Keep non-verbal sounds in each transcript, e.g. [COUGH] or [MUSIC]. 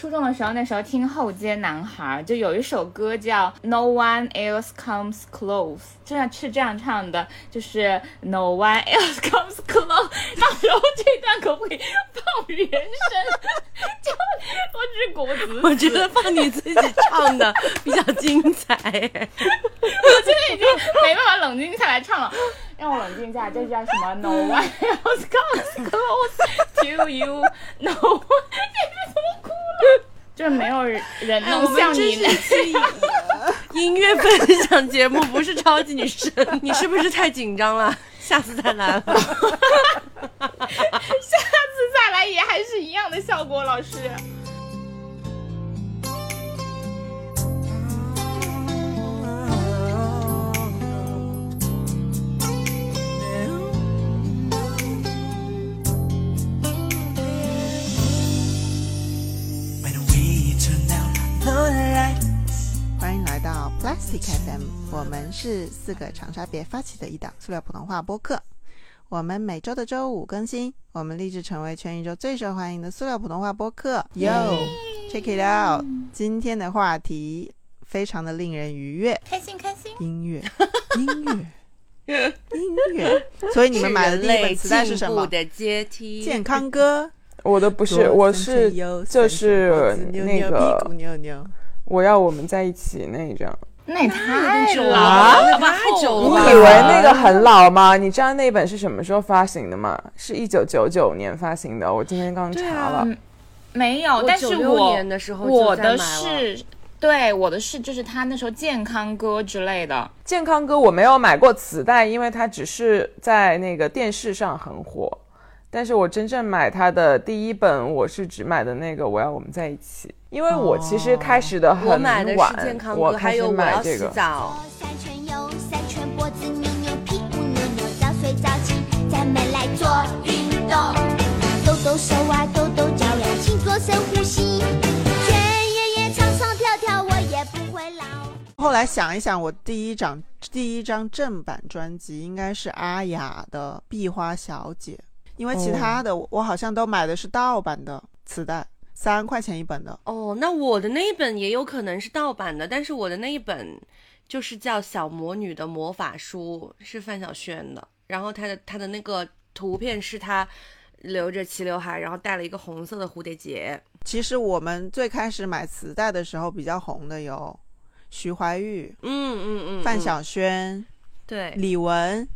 初中的时候，那时候听后街男孩，就有一首歌叫 No One Else Comes Close，这样是这样唱的，就是 No One Else Comes Close。到时候这段可不可以放原声？[LAUGHS] 就我只是果子，我觉得放你自己唱的比较精彩。[LAUGHS] 我现在已经没办法冷静下来唱了。让我冷静一下，这叫什么？[LAUGHS] No one else comes close to you. No，one，你怎么哭了？就是没有人能像你那音乐分享节目，不是超级女生，你是不是太紧张了？[LAUGHS] 下次再来。[LAUGHS] 下次再来也还是一样的效果，老师。Plastic FM，我们是四个长沙别发起的一档塑料普通话播客。我们每周的周五更新，我们立志成为全宇宙最受欢迎的塑料普通话播客。Yo，check it out！今天的话题非常的令人愉悦，开心开心。音乐，音乐，音乐。所以你们买的第一本磁带是什么？的阶梯，健康歌。我的不是，我是就是那个，我要我们在一起那一张，那也太久了，太久了。你以为那个很老吗？你知道那本是什么时候发行的吗？是一九九九年发行的。我今天刚查了，没有。但是我我的是，对我的是就是他那时候健康歌之类的。健康歌我没有买过磁带，因为它只是在那个电视上很火。但是我真正买他的第一本，我是只买的那个《我要我们在一起》，因为我其实开始的很晚，我开始买这个。后来想一想，我第一张第一张正版专辑应该是阿雅的《壁花小姐》。因为其他的我好像都买的是盗版的磁带，三块钱一本的。哦，那我的那一本也有可能是盗版的，但是我的那一本就是叫《小魔女的魔法书》，是范晓萱的。然后她的她的那个图片是她留着齐刘海，然后戴了一个红色的蝴蝶结。其实我们最开始买磁带的时候比较红的有徐怀钰，嗯嗯嗯，范晓萱，对，李玟。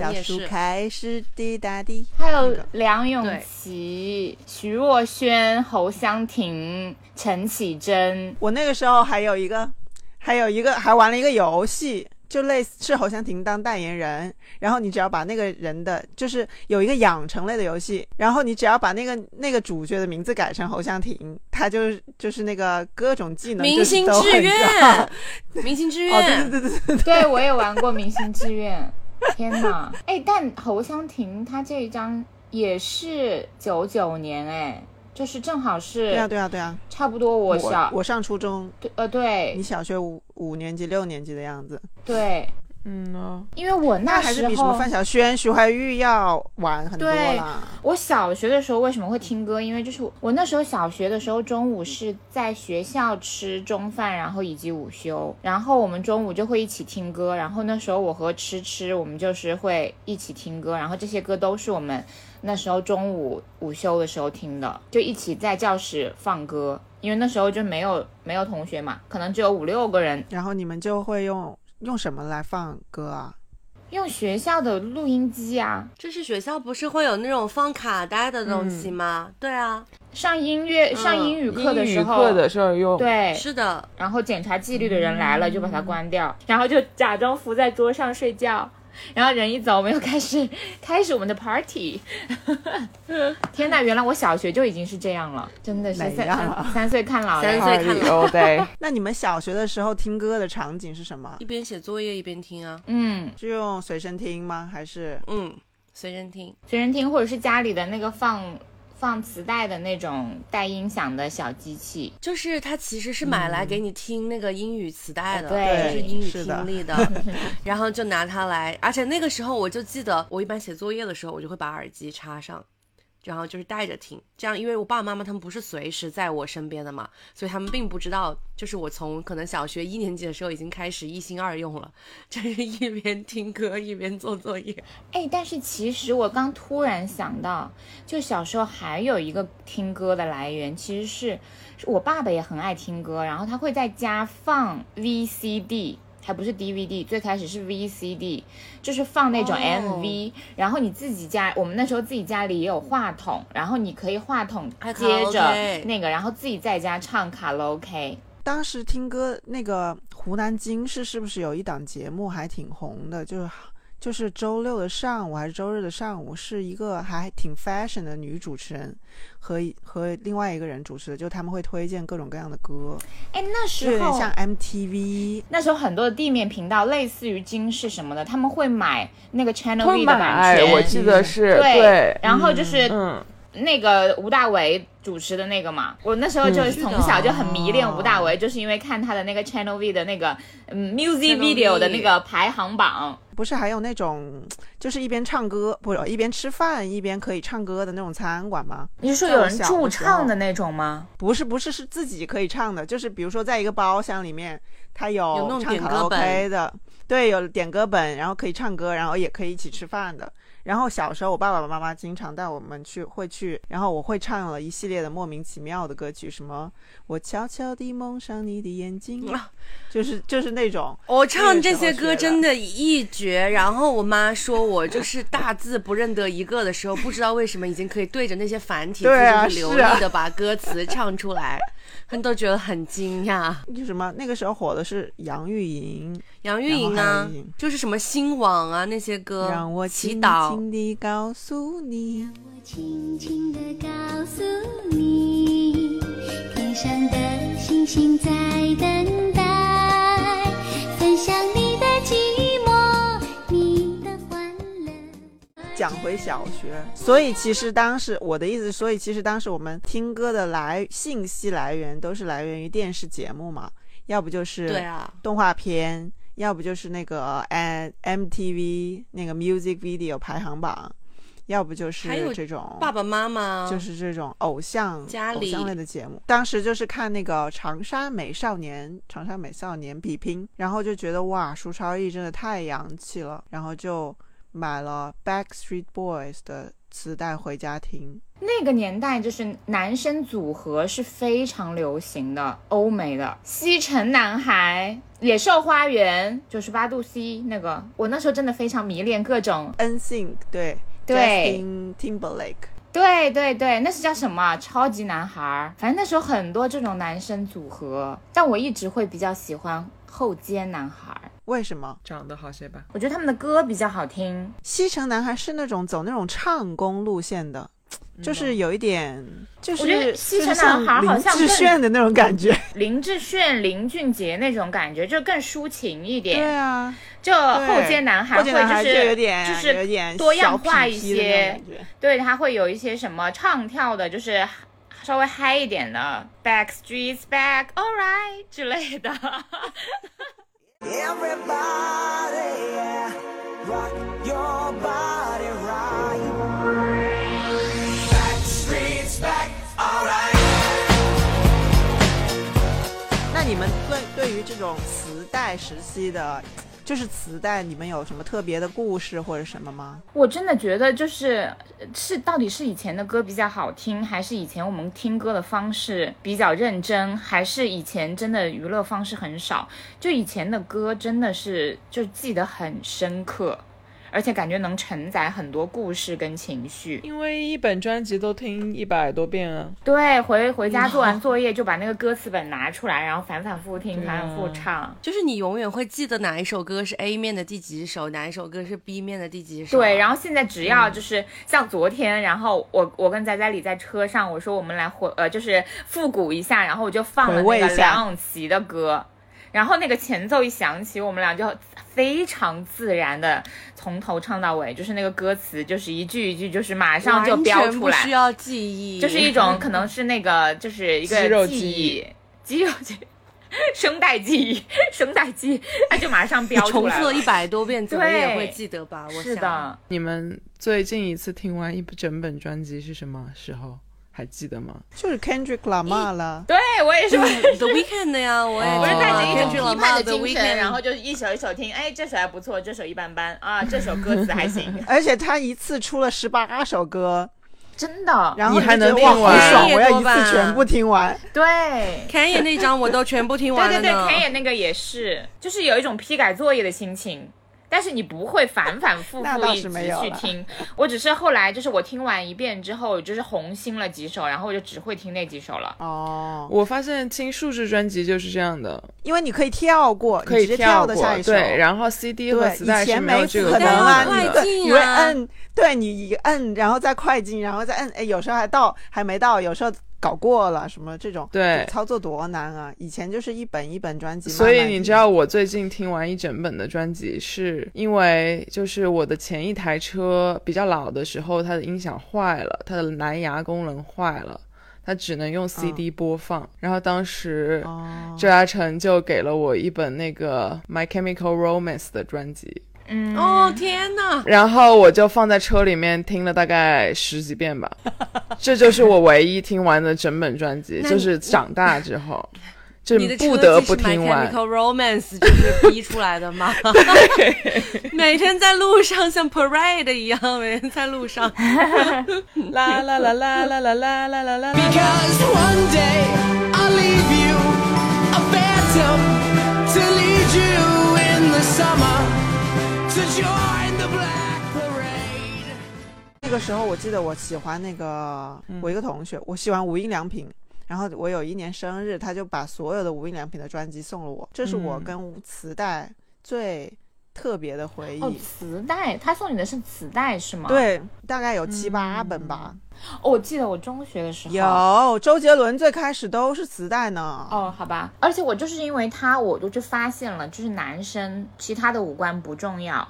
倒数开始，滴答滴。还有梁咏琪、徐若瑄、侯湘婷、陈绮贞。我那个时候还有一个，还有一个，还玩了一个游戏，就类似是侯湘婷当代言人，然后你只要把那个人的，就是有一个养成类的游戏，然后你只要把那个那个主角的名字改成侯湘婷，他就就是那个各种技能。明星志愿，明星志愿，对对对对对，对我也玩过明星志愿。天哪，[LAUGHS] 哎，但侯湘婷她这一张也是九九年，哎，就是正好是，对啊对啊对啊，差不多我小我上初中，对呃对，你小学五五年级六年级的样子，对。嗯呢，因为我那还是比什么范晓萱、徐怀钰要晚很多啦。我小学的时候为什么会听歌？因为就是我那时候小学的时候，中午是在学校吃中饭，然后以及午休，然后我们中午就会一起听歌。然后那时候我和吃吃，我们就是会一起听歌。然后这些歌都是我们那时候中午午休的时候听的，就一起在教室放歌。因为那时候就没有没有同学嘛，可能只有五六个人，然后你们就会用。用什么来放歌啊？用学校的录音机啊。就是学校不是会有那种放卡带的东西吗？对啊，上音乐、上英语课的时候，课的时候用。对，是的。然后检查纪律的人来了，就把它关掉，然后就假装伏在桌上睡觉。然后人一走，我们又开始开始我们的 party。[LAUGHS] 天呐，原来我小学就已经是这样了，真的是三三岁看老，三岁看老。对。[LAUGHS] 那你们小学的时候听歌的场景是什么？一边写作业一边听啊。嗯，是用随身听吗？还是嗯，随身听，随身听，或者是家里的那个放。放磁带的那种带音响的小机器，就是它其实是买来给你听那个英语磁带的，对，是英语听力的，[LAUGHS] [LAUGHS] 然后就拿它来，而且那个时候我就记得，我一般写作业的时候，我就会把耳机插上。然后就是带着听，这样，因为我爸爸妈妈他们不是随时在我身边的嘛，所以他们并不知道，就是我从可能小学一年级的时候已经开始一心二用了，就是一边听歌一边做作业。哎，但是其实我刚突然想到，就小时候还有一个听歌的来源，其实是我爸爸也很爱听歌，然后他会在家放 VCD。还不是 DVD，最开始是 VCD，就是放那种 MV，、然后你自己家，我们那时候自己家里也有话筒，然后你可以话筒接着那个，然后自己在家唱卡拉 OK。当时听歌那个湖南经视是不是有一档节目还挺红的，就是就是周六的上午还是周日的上午，是一个还挺 fashion 的女主持人和和另外一个人主持的，就他们会推荐各种各样的歌，哎，那时候点像 MTV。那时候很多的地面频道，类似于金视什么的，他们会买那个 Channel 会 V 的版买，权，我记得是对对，然后就是嗯，那个吴大维主持的那个嘛，我那时候就嗯从小就很迷恋吴大维，就是因为看他的那个 Channel V 的那个嗯 music video 的那个排行榜。不是还有那种就是一边唱歌，不是一边吃饭一边可以唱歌的那种餐馆吗？你是说有人驻唱的那种吗？不是不是，是自己可以唱的，就是比如说在一个包厢里面，他有那有种唱卡拉点歌本 OK 的，对，有点歌本，然后可以唱歌，然后也可以一起吃饭的。然后小时候我爸爸妈妈经常带我们去，会去，然后我会唱了一系列的莫名其妙的歌曲，什么我悄悄地蒙上你的眼睛，啊就是就是那种我唱这些歌真的一绝，然后我妈说我就是大字不认得一个的时候，不知道为什么已经可以对着那些繁体字流利的把歌词唱出来，他们都觉得很惊讶。就什么那个时候火的是杨钰莹，杨钰莹啊就是什么新网啊那些歌，让我轻祈祷轻地告诉你。让我轻轻地告诉你，天上的星星在等待，分享你的寂寞，讲回小学，所以其实当时我的意思，所以其实当时我们听歌的来信息来源都是来源于电视节目嘛，要不就是对啊，动画片，要不就是那个 M MTV 那个 Music Video 排行榜，要不就是这种爸爸妈妈就是这种偶像家里偶像类的节目。当时就是看那个长沙美少年、长沙美少年比拼，然后就觉得哇，舒超毅真的太洋气了，然后就买了 Backstreet Boys 的磁带回家听。那个年代就是男生组合是非常流行的，欧美的西城男孩、野兽花园、九十八度 C 那个，我那时候真的非常迷恋各种。NSYNC 对对 Justin Timberlake。对对对，那是叫什么啊？超级男孩儿。反正那时候很多这种男生组合，但我一直会比较喜欢后街男孩儿。为什么长得好些吧？我觉得他们的歌比较好听。西城男孩是那种走那种唱功路线的？就是有一点，就是我觉得西城男孩好像林志炫的那种感觉。林志炫、林俊杰那种感觉，就更抒情一点。对啊，就后街男孩会街男孩是有点就是有点多样化一些，对，他会有一些什么唱跳的，就是稍微嗨一点的，Backstreet's Back Alright 之类的。Everybody, yeah, rock your body right. Backstreet's back, alright. 那你们对对于这种磁带时期的，就是磁带，你们有什么特别的故事或者什么吗？我真的觉得就是是到底是以前的歌比较好听，还是以前我们听歌的方式比较认真，还是以前真的娱乐方式很少？就以前的歌真的是就记得很深刻，而且感觉能承载很多故事跟情绪。因为一本专辑都听一百多遍啊。对，回回家做完作业就把那个歌词本拿出来，然后反反复复听，反反复复唱。就是你永远会记得哪一首歌是 A 面的第几首，哪一首歌是 B 面的第几首。对，然后现在只嗯要就是像昨天，然后我我跟仔仔里在车上，我说我们来回呃就是复古一下，然后我就放了那个梁咏琪的歌，然后那个前奏一响起，我们俩就非常自然的从头唱到尾，就是那个歌词就是一句一句就是马上就标出来，不需要记忆，就是一种可能是那个就是一个肌肉记记忆忆，肌肉记忆。声带记忆，声带记忆，它就马上标出来重复了一百多遍，怎么对也会记得吧？我想，是的，你们最近一次听完一整本专辑是什么时候？还记得吗？就是 Kendrick Lamar 了。对我也是。The Weeknd 的呀，我也是带着一种 Kendrick 批判的精神然后就一首一首听，哎，这首还不错，这首一般般啊，这首歌词还行，[LAUGHS] 而且他一次出了十八首歌，真的。然后你还能听完好爽，我要一次全部听完。对，Kanye 那张我都全部听完对对对完了呢。，K 也那个也是，就是有一种批改作业的心情。但是你不会反反复那倒复一直是没有了去听，我只是后来就是我听完一遍之后，就是红心了几首，然后我就只会听那几首了。哦，我发现听数字专辑就是这样的，因为你可以跳过，可以跳过的下一首。对，然后 CD 和对，磁带是没没有这个可能啊，功能的。你对，你会摁，对你一摁，然后再快进，然后再摁，哎，有时候还到，还没到，有时候搞过了，什么这种，对操作多难啊！以前就是一本一本专辑，所以你知道我最近听完一整本的专辑，是因为就是我的前一台车比较老的时候，它的音响坏了，它的蓝牙功能坏了，它只能用 CD 播放。然后当时哦，周嘉诚就给了我一本那个 My Chemical Romance 的专辑，嗯，哦天哪！然后我就放在车里面听了大概十几遍吧，[LAUGHS] 这就是我唯一听完的整本专辑，就是长大之后。就你不得不听完，Chemical Romance 就是逼出来的吗？[LAUGHS] 每天在路上像 parade 一样，每天在路上。[LAUGHS] 啦啦啦啦啦啦啦啦啦啦。Because one day I'll leave you a phantom to lead you in the summer 那个时候我记得我喜欢那个我一个同学，我喜欢无印良品。然后我有一年生日，他就把所有的无印良品的专辑送了我，这是我跟磁带最特别的回忆。哦，磁带，他送你的是磁带是吗？，对，大概有七八本吧。哦，我记得我中学的时候有周杰伦最开始都是磁带呢。哦，好吧，而且我就是因为他，我我就发现了，就是男生其他的五官不重要，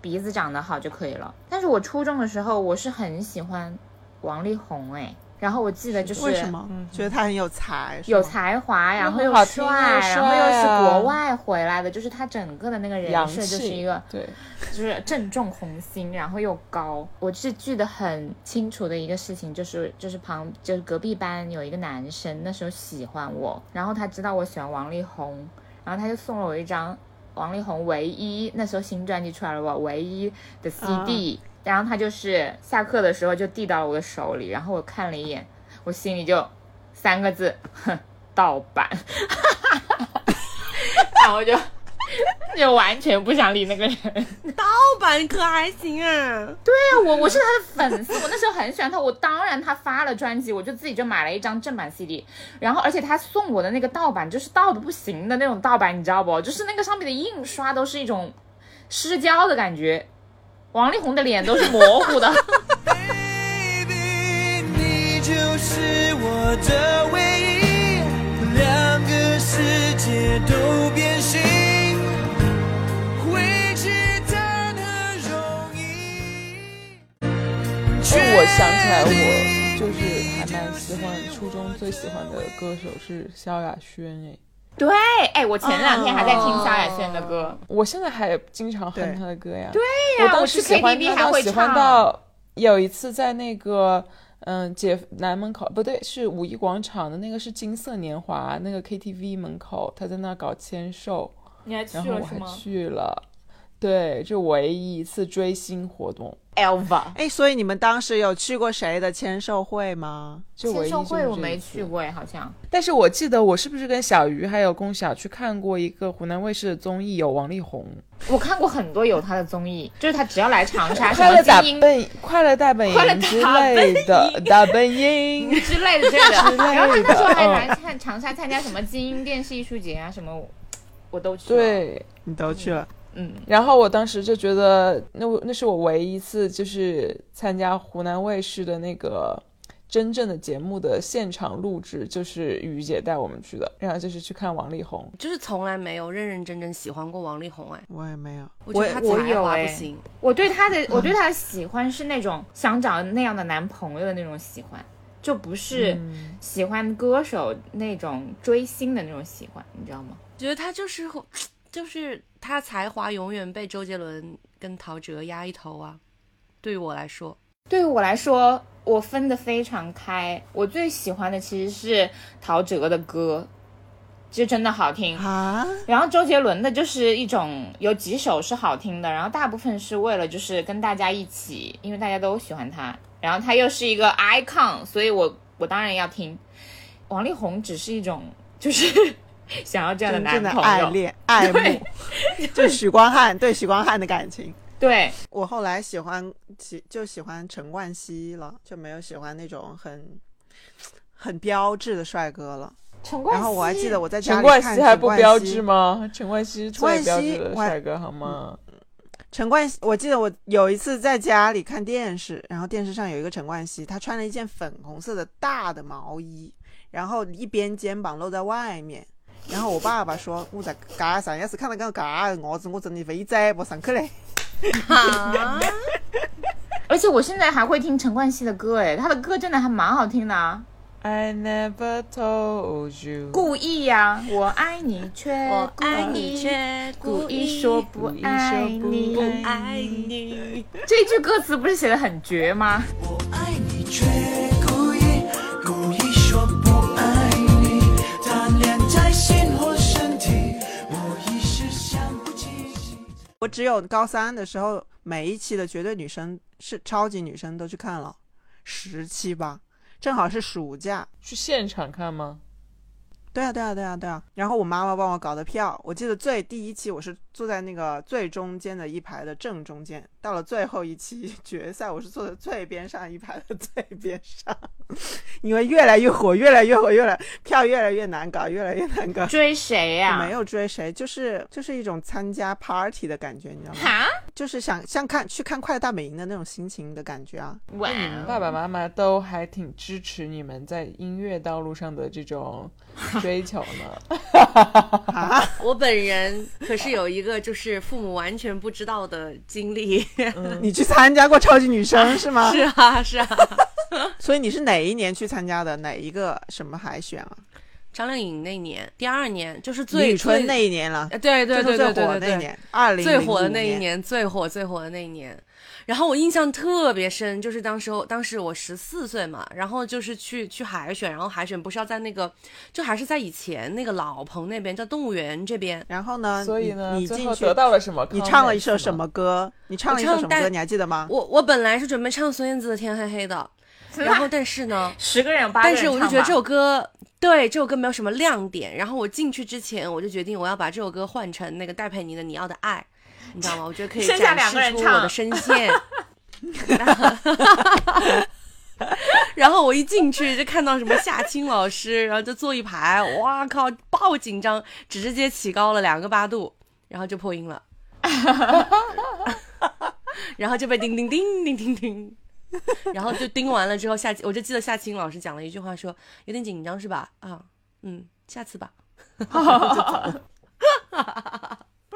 鼻子长得好就可以了。但是我初中的时候，我是很喜欢王力宏哎，然后我记得就是为什么？觉得他很有才，有才华，然后又好帅，又然后又是国外回来的，就是他整个的那个人设就是一个对，就是正中红心，然后又高。我是记得很清楚的一个事情，就是就是旁就是隔壁班有一个男生，那时候喜欢我，然后他知道我喜欢王力宏，然后他就送了我一张王力宏唯一那时候新专辑出来了，吧唯一的 CD，、然后他就是下课的时候就递到了我的手里，然后我看了一眼，我心里就三个字，哼，盗版，[LAUGHS] [LAUGHS] 然后就 [LAUGHS] 就完全不想理那个人。[LAUGHS] 盗版可还行啊？对啊，我我是他的粉丝，我那时候很喜欢他，我当然他发了专辑，我就自己就买了一张正版 CD，然后而且他送我的那个盗版就是盗的不行的那种盗版，你知道不？就是那个上面的印刷都是一种失焦的感觉，王力宏的脸都是模糊的。[LAUGHS] Baby，你就是我的唯我想起来，我就是还蛮喜欢初中最喜欢的歌手是萧亚轩哎，对，哎，我前两天还在听萧亚轩的歌，我现在还经常哼他的歌呀。对我呀，我当时喜欢 KTV 他还会到喜欢唱。到有一次在那个嗯解南门口不对是五一广场的那个是金色年华那个 KTV 门口，他在那搞签售，你还去然后我还了是吗去了。对，就唯一一次追星活动，？Elva 哎，所以你们当时有去过谁的签售会吗？签售会我没去。过哎，好像。但是我记得我是不是跟小鱼还有龚晓去看过一个湖南卫视的综艺，有王力宏，我看过很多有他的综艺，就是他只要来长沙，快乐大本快乐大本快乐营之大本 [LAUGHS] 类的大本营。之类的之类的。然后他那时候还嗯来看长沙参加什么精英电视艺术节啊，什么我都去了。，对，你都去了？嗯，然后我当时就觉得，那我那是我唯一一次就是参加湖南卫视的那个真正的节目的现场录制，就是雨姐带我们去的，然后就是去看王力宏。就是从来没有认认真真喜欢过王力宏哎，我也没有。我觉得他我才有哎华不行。我对他的 [LAUGHS] 我对他的喜欢是那种想找那样的男朋友的那种喜欢，就不是嗯喜欢歌手那种追星的那种喜欢，你知道吗？觉得他就是就是他才华永远被周杰伦跟陶喆压一头啊。对于我来说，对于我来说，我分得非常开。我最喜欢的其实是陶喆的歌，就真的好听。啊，然后周杰伦的就是一种有几首是好听的，然后大部分是为了就是跟大家一起，因为大家都喜欢他，然后他又是一个 icon，所以我我当然要听。王力宏只是一种就是 [LAUGHS] 想要这样的男的朋友，爱恋爱慕，[LAUGHS] 就许光汉对许光汉的感情。对，我后来喜欢喜就喜欢陈冠希了，就没有喜欢那种很很标致的帅哥了。陈冠希。然后我还记得我在家陈冠里看希还不标陈冠希志吗？陈冠希最冠标志的希帅哥好吗？陈冠希，我记得我有一次在家里看电视，然后电视上有一个陈冠希，他穿了一件粉红色的大的毛衣，然后一边肩膀露在外面。然后我爸爸说：“我在街上要是看到个嘎的伢子，我真的会宰不上去嘞。啊，[LAUGHS] 而且我现在还会听陈冠希的歌，哎，他的歌真的还蛮好听的啊。I never told you。故意呀、我爱你却我爱你意却故意说不爱你，不爱你。这句歌词不是写的很绝吗？我我只有高三的时候，每一期的绝对女生是超级女生都去看了，十期吧，正好是暑假。去现场看吗？对啊，对啊，对啊，对啊。然后我妈妈帮我搞的票，我记得最第一期我是坐在那个最中间的一排的正中间，到了最后一期决赛，我是坐在最边上一排的最边上，因为越来越火，越来越火，越来票越来越难搞，越来越难搞。追谁呀、我 [LAUGHS] 没有追谁，就是就是一种参加 party 的感觉，你知道吗？哈，就是想像看去看快乐大本营的那种心情的感觉啊。哇那你们爸爸妈妈都还挺支持你们在音乐道路上的这种追求呢。[LAUGHS] 啊，我本人可是有一个就是父母完全不知道的经历。[LAUGHS] 你去参加过超级女生是吗？是啊，是啊。[LAUGHS] 所以你是哪一年去参加的？哪一个什么海选啊？张靓颖那年，第二年就是李最宇春最那一年了，呃对对对对对对对，的那一年，二零最火的那一年，最火最火的那一年。然后我印象特别深，就是当时候当时我十四岁嘛，然后就是去去海选，然后海选不是要在那个，就还是在以前那个老棚那边，在动物园这边。然后呢？所以呢，你你进去得到了什么？你唱了一首什？么歌？你唱了一首什么歌？你还记得吗？我我本来是准备唱孙燕姿的《天黑黑》的，[LAUGHS] 然后但是呢，[LAUGHS] 十个人有八个但人但是我就觉得这首歌，对这首歌没有什么亮点。然后我进去之前，我就决定我要把这首歌换成那个戴佩妮的《你要的爱》，你知道吗？我觉得可以展示出我的声线。然后我一进去就看到什么夏青老师，然后就坐一排，哇靠，爆紧张，直接起高了两个八度，然后就破音了，[LAUGHS] 然后就被叮叮叮叮叮叮。然后就叮完了之后，夏我就记得夏青老师讲了一句话说，有点紧张是吧？啊，嗯，下次吧。就走了不知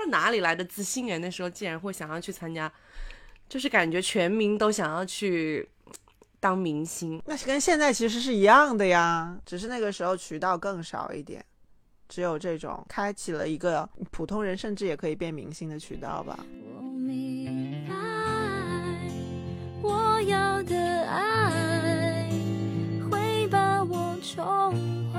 道哪里来的自信啊！那时候竟然会想要去参加，就是感觉全民都想要去当明星。那跟现在其实是一样的呀，只是那个时候渠道更少一点，只有这种开启了一个普通人甚至也可以变明星的渠道吧。我明白，我要的爱会把我宠坏。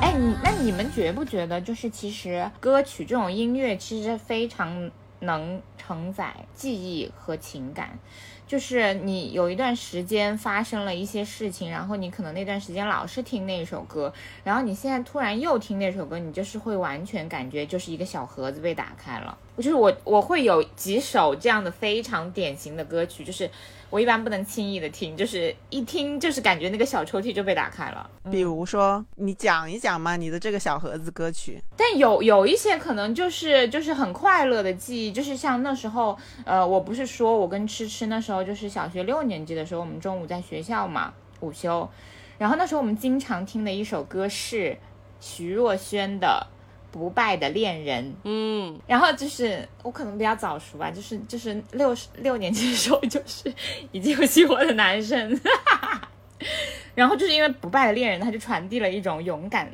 哎，你那你们觉不觉得，就是其实歌曲这种音乐，其实非常能承载记忆和情感。就是你有一段时间发生了一些事情，然后你可能那段时间老是听那首歌，然后你现在突然又听那首歌，你就是会完全感觉就是一个小盒子被打开了。就是我我会有几首这样的非常典型的歌曲，就是我一般不能轻易的听，就是一听就是感觉那个小抽屉就被打开了。比如说，你讲一讲嘛，你的这个小盒子歌曲。但有有一些可能就是就是很快乐的记忆，就是像那时候，呃，我不是说我跟吃吃那时候就是小学六年级的时候，我们中午在学校嘛午休，然后那时候我们经常听的一首歌是徐若瑄的《不败的恋人，嗯，然后就是我可能比较早熟吧，就是就是六十六年级的时候，就是已经有喜欢的男生，[LAUGHS] 然后就是因为不败的恋人，他就传递了一种勇敢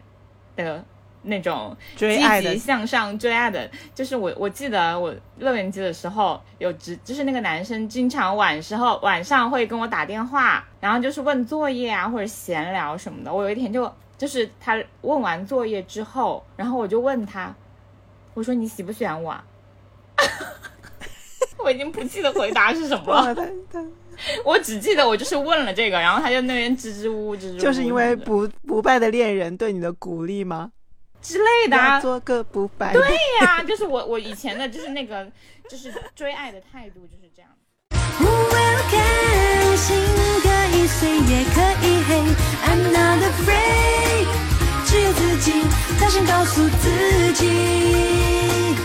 的那种追爱的积极向上追爱的，就是我我记得我六年级的时候有直，就是那个男生经常晚时候晚上会跟我打电话，然后就是问作业啊或者闲聊什么的。我有一天就就是他问完作业之后，然后我就问他，我说你喜不喜欢我啊？[LAUGHS] 我已经不记得回答是什么了，他他我只记得我就是问了这个，然后他就那边支支吾吾支支吾吾，就是因为不不败的恋人对你的鼓励吗？之类的啊，做个不败的。对呀、就是我我以前的就是那个就是追爱的态度就是这样。Welcome，心可以碎也可以黑，I'm not afraid，只有自己大声告诉自己，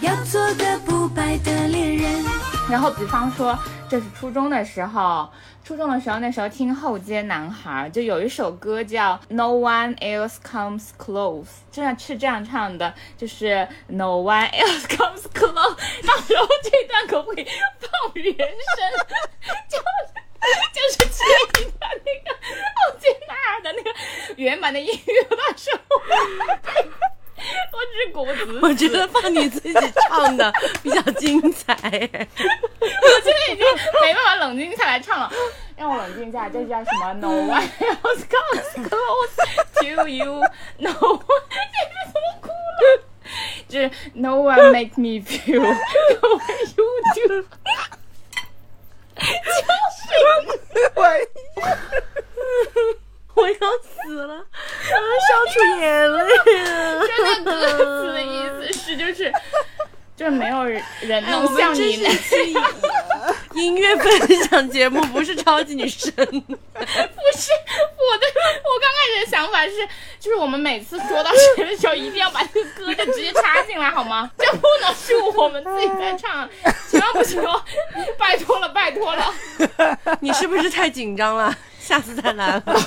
要做个不败的恋人。然后比方说，这是初中的时候，初中的时候那时候听后街男孩，就有一首歌叫《No One Else Comes Close》，这样是这样唱的，就是 No One Else Comes Close。到时候这段可不可以放原声？[LAUGHS] [LAUGHS] 就是就是 [LAUGHS] 那个后街男孩的那个原版的音乐，到时候我只是果子，我觉得放你自己唱的比较精彩。我现在已经没办法冷静下来唱了，让我冷静一下。这叫什么？No [LAUGHS] one else comes close to you. No one，这是怎么哭了？就是 No one make me feel the way you do。我要死了，我要笑出眼泪了。这个歌词的意思是，就是就是没有人能像你是一期音乐分享节目，不是超级女生。不是我的，我刚开始的想法是，就是我们每次说到谁的时候，一定要把这个歌就直接插进来，好吗？这不能是我们自己在唱，千万不行哦！拜托了，拜托了。你是不是太紧张了？下次再来吧。[LAUGHS] 下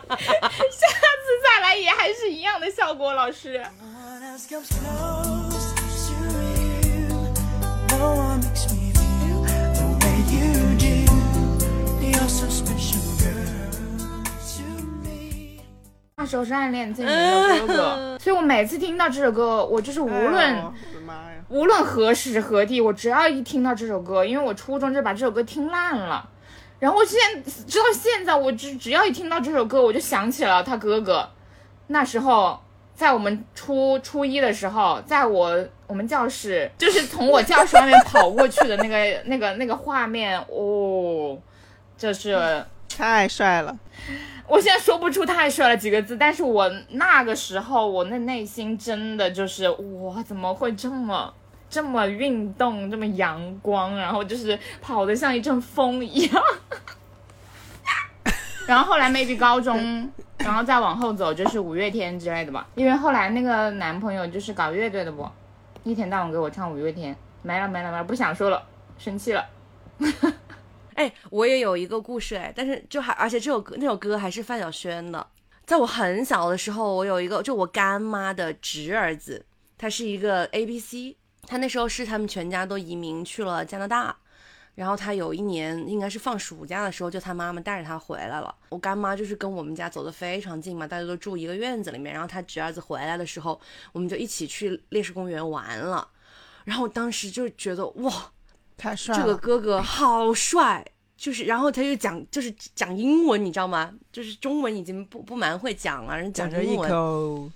次再来也还是一样的效果，老师。No one makes me feel the way you do. You're so special, girl, to me. 那时候是暗恋自己的哥哥，[LAUGHS] 所以我每次听到这首歌，我就是无论、哎呦我的妈呀！无论何时何地，我只要一听到这首歌，因为我初中就把这首歌听烂了，然后我现直到现在，我只只要一听到这首歌，我就想起了他哥哥。那时候在我们初初一的时候，在我我们教室，[LAUGHS] 就是从我教室外面跑过去的那个那个那个画面，哦，就是。[LAUGHS] 太帅了，我现在说不出太帅了几个字，但是我那个时候我那内心真的就是哇，怎么会这么这么运动，这么阳光，然后就是跑得像一阵风一样。[LAUGHS] 然后后来 maybe 高中，然后再往后走就是五月天之类的吧，因为后来那个男朋友就是搞乐队的不，一天到晚给我唱五月天，没了没了没了，不想说了，生气了。[LAUGHS] 哎，我也有一个故事哎，但是就还而且这首歌那首歌还是范晓萱的。在我很小的时候，我有一个就我干妈的侄儿子，他是一个 A B C，他那时候是他们全家都移民去了加拿大，然后他有一年应该是放暑假的时候，就他妈妈带着他回来了。我干妈就是跟我们家走得非常近嘛，大家都住一个院子里面。然后他侄儿子回来的时候，我们就一起去烈士公园玩了。然后我当时就觉得哇，这个太帅了。哥哥好帅，就是然后他就讲就是讲英文，你知道吗？就是中文已经不不蛮会讲了，人讲讲着一。口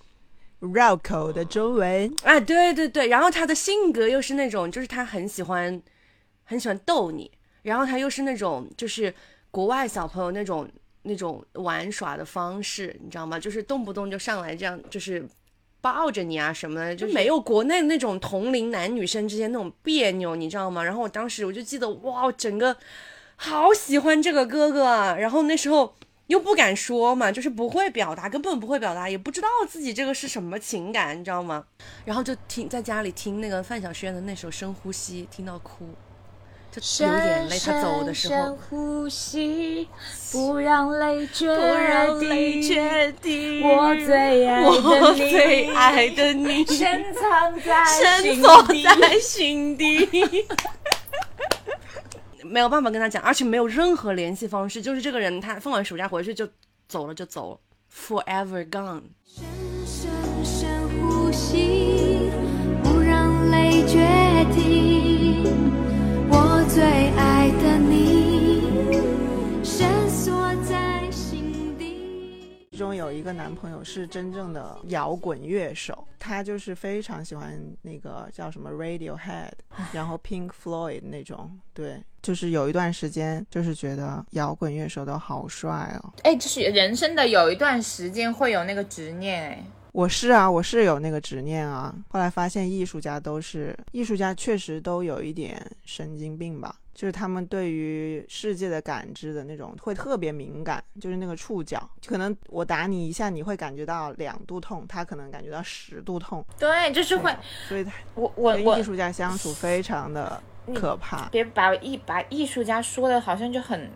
绕口的中文，啊，对对对，然后他的性格又是那种，就是他很喜欢，很喜欢逗你，然后他又是那种，就是国外小朋友那种那种玩耍的方式，你知道吗？就是动不动就上来这样，就是抱着你啊什么的，就没有国内那种同龄男女生之间那种别扭，你知道吗？然后我当时我就记得，哇，整个好喜欢这个哥哥啊，然后那时候。又不敢说嘛，就是不会表达，根本不会表达，也不知道自己这个是什么情感，你知道吗？然后就听在家里听那个范晓萱的那首《深呼吸》，听到哭，就流眼泪，他走的时候深深。呼吸，不让泪决不让泪定。决定，我最爱的我你最爱的你，深藏在心深锁底。在心底。没有办法跟他讲，而且没有任何联系方式，就是这个人他放完暑假回去就走了，就走了，forever gone。深深深呼吸，不让泪决定。我最爱的你，深锁在心底。其中有一个男朋友是真正的摇滚乐手，他就是非常喜欢那个叫什么 Radiohead，然后 Pink Floyd 那种，对，就是有一段时间就是觉得摇滚乐手都好帅哦。哎，就是人生的有一段时间会有那个执念，哎，我是啊，我是有那个执念啊。后来发现艺术家都是艺术家，确实都有一点神经病吧，就是他们对于世界的感知的那种会特别敏感，就是那个触角，可能我打你一下，你会感觉到两度痛，他可能感觉到十度痛，对，就是会，所以我我跟艺术家相处非常的可怕。别把艺把艺术家说的好像就很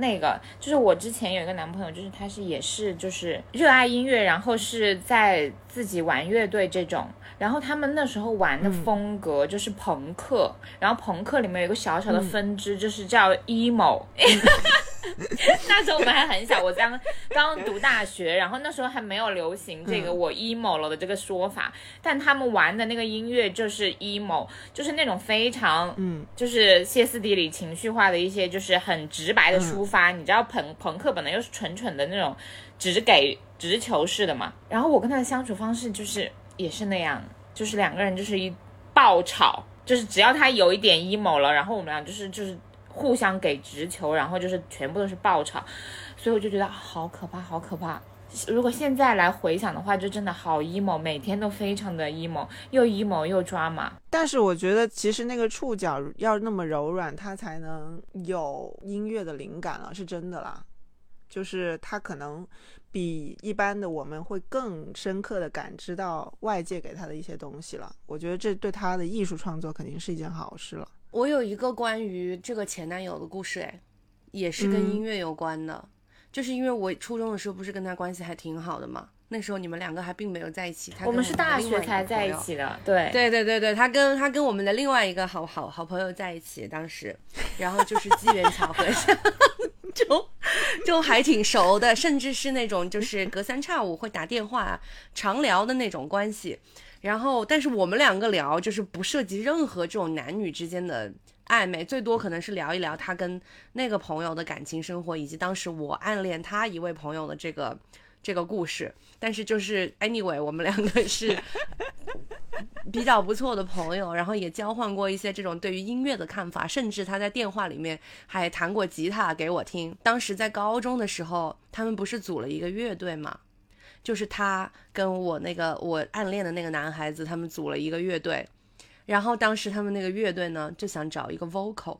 那个，就是我之前有一个男朋友，就是他是也是就是热爱音乐，然后是在自己玩乐队这种，然后他们那时候玩的风格就是朋克，然后朋克里面有一个小小的分支，就是叫 emo。[LAUGHS] [LAUGHS] 那时候我们还很小，我刚 [LAUGHS] 刚读大学，然后那时候还没有流行这个我 emo 了的这个说法，但他们玩的那个音乐就是 emo，就是那种非常嗯，就是歇斯底里、情绪化的一些，就是很直白的抒发。你知道朋朋克本来又是蠢蠢的那种只给直球式的嘛，然后我跟他的相处方式就是也是那样，就是两个人就是一爆吵，就是只要他有一点 emo 了，然后我们俩就是就是互相给直球，然后就是全部都是爆吵，所以我就觉得好可怕，好可怕。如果现在来回想的话，就真的好 emo，每天都非常的 emo，又 emo 又抓马。但是我觉得其实那个触角要那么柔软，它才能有音乐的灵感了，是真的啦。就是它可能比一般的我们会更深刻的感知到外界给他的一些东西了。我觉得这对他的艺术创作肯定是一件好事了。我有一个关于这个前男友的故事，哎，也是跟嗯音乐有关的，就是因为我初中的时候不是跟他关系还挺好的嘛，那时候你们两个还并没有在一起，我们是大学才在一起的，对。对对对对，他跟他跟我们的另外一个好好好朋友在一起，当时，然后就是机缘巧合下，[LAUGHS] 就就还挺熟的，甚至是那种就是隔三差五会打电话常聊的那种关系。然后，但是我们两个聊就是不涉及任何这种男女之间的暧昧，最多可能是聊一聊他跟那个朋友的感情生活，以及当时我暗恋他一位朋友的这个这个故事。但是就是 anyway，我们两个是比较不错的朋友，然后也交换过一些这种对于音乐的看法，甚至他在电话里面还弹过吉他给我听。当时在高中的时候，他们不是组了一个乐队嘛，就是他跟我那个我暗恋的那个男孩子，他们组了一个乐队。然后当时他们那个乐队呢，就想找一个 vocal，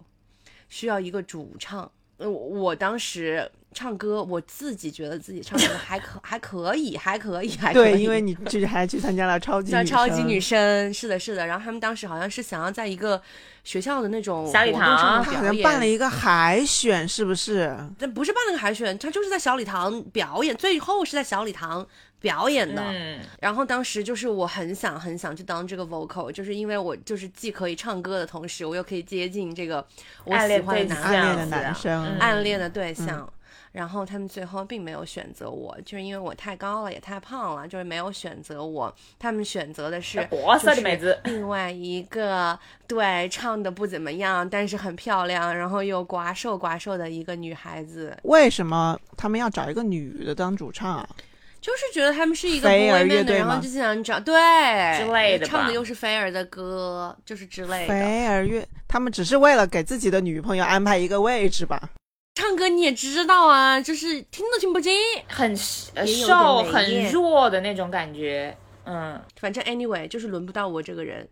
需要一个主唱。我我当时唱歌，我自己觉得自己唱歌还可还可以，还可以，还可以。对，因为你就是还去参加了超 [LAUGHS] 级女生超级女声，是的，是的。然后他们当时好像是想要在一个学校的那种小礼堂他好像办了，一个海选，是不是？[LAUGHS] 但不是办了个海选，他就是在小礼堂表演，最后是在小礼堂表演的。嗯，然后当时就是我很想很想去当这个 vocal，就是因为我就是既可以唱歌的同时，我又可以接近这个我喜暗恋的男象暗恋的是啊男生，嗯暗恋的对象。然后他们最后并没有选择我，就是因为我太高了，也太胖了，就是没有选择我。他们选择的是另外一个对唱的不怎么样，但是很漂亮，然后又寡瘦寡瘦的一个女孩子。为什么他们要找一个女的当主唱啊？就是觉得他们是一个菲儿 boy 乐 band 的，队然后就想找对之类的唱的又是菲儿的歌，就是之类的。菲儿乐，他们只是为了给自己的女朋友安排一个位置吧？唱歌你也知道啊，就是听都听不进。很瘦、很弱的那种感觉。嗯，反正 anyway 就是轮不到我这个人，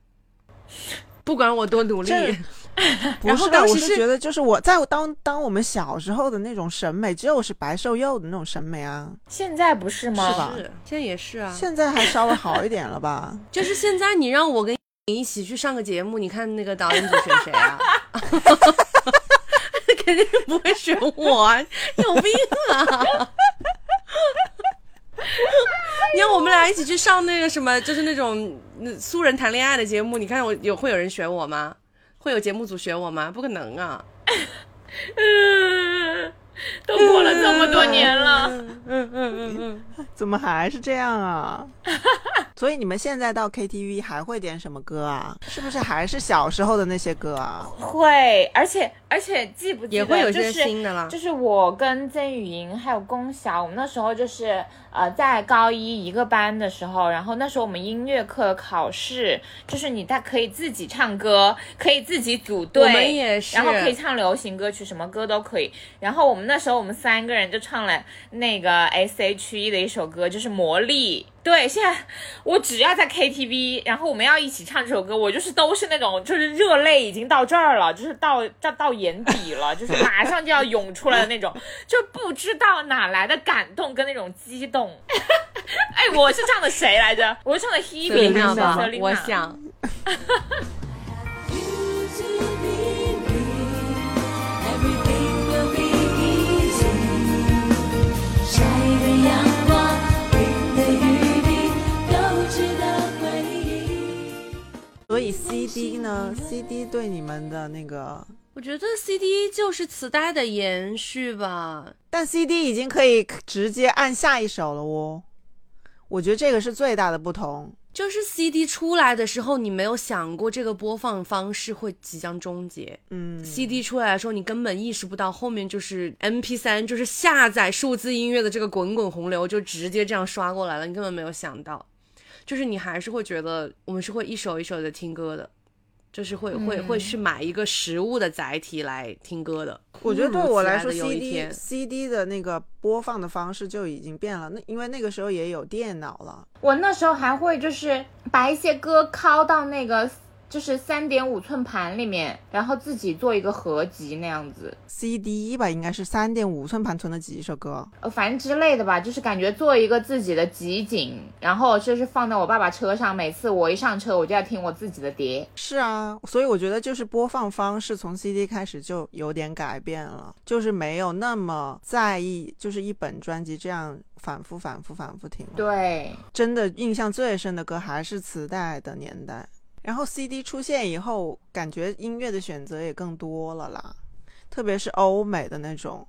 [LAUGHS] 不管我多努力。[LAUGHS] 不然后是的，我是是觉得就是我在当当我们小时候的那种审美，就是白瘦幼的那种审美啊。现在不是吗？是吧，现在也是啊，现在还稍微好一点了吧？就 [LAUGHS] 是现在你让我跟你一起去上个节目，你看那个导演组选谁啊？肯定不会选我你，有病啊！你让我们俩一起去上那个什么，就是那种嗯素人谈恋爱的节目，你看我有会有人选我吗？会有节目组选我吗？不可能啊！[LAUGHS] 嗯，[LAUGHS] 都过了这么多年了，嗯嗯嗯嗯怎么还是这样啊？[LAUGHS] 所以你们现在到 KTV 还会点什么歌啊？是不是还是小时候的那些歌啊？会，而且而且记不记得也会有些就是新的啦就是我跟曾雨莹还有龚晓，我们那时候就是呃在高一一个班的时候，然后那时候我们音乐课考试，就是你大可以自己唱歌，可以自己组队，我们也是然后可以唱流行歌曲，什么歌都可以。然后我们那时候我们三个人就唱了那个 S.H.E 的一首歌，就是《魔力》。对，现在我只要在 KTV，然后我们要一起唱这首歌，我就是都是那种就是热泪已经到这儿了，就是到到到眼底了，[LAUGHS] 就是马上就要涌出来的那种，就不知道哪来的感动跟那种激动。[LAUGHS] 哎，我是唱的谁来着？我是唱的 Hebe 对还是吧 Selina？我想所以 CD 呢？CD 对你们的那个，我觉得 CD 就是磁带的延续吧。但 CD 已经可以直接按下一首了哦。我觉得这个是最大的不同。就是 CD 出来的时候，你没有想过这个播放方式会即将终结。嗯，CD 出来的时候，你根本意识不到后面就是 MP3，就是下载数字音乐的这个滚滚洪流就直接这样刷过来了，你根本没有想到，就是你还是会觉得我们是会一首一首的听歌的，就是会会会去买一个实物的载体来听歌的。我觉得对我来说突如其的有一，CD 天 CD 的那个播放的方式就已经变了。那因为那个时候也有电脑了，我那时候还会就是把一些歌拷到那个就是三点五寸盘里面，然后自己做一个合集那样子，CD 吧，应该是三点五寸盘存了几首歌。呃，反正之类的吧，就是感觉做一个自己的集锦，然后就是放在我爸爸车上，每次我一上车我就要听我自己的碟。是啊，所以我觉得就是播放方式从 CD 开始就有点改变了，就是没有那么在意，就是一本专辑这样反复、反复、反复听。对，真的印象最深的歌还是磁带的年代。然后 CD 出现以后，感觉音乐的选择也更多了啦，特别是欧美的那种。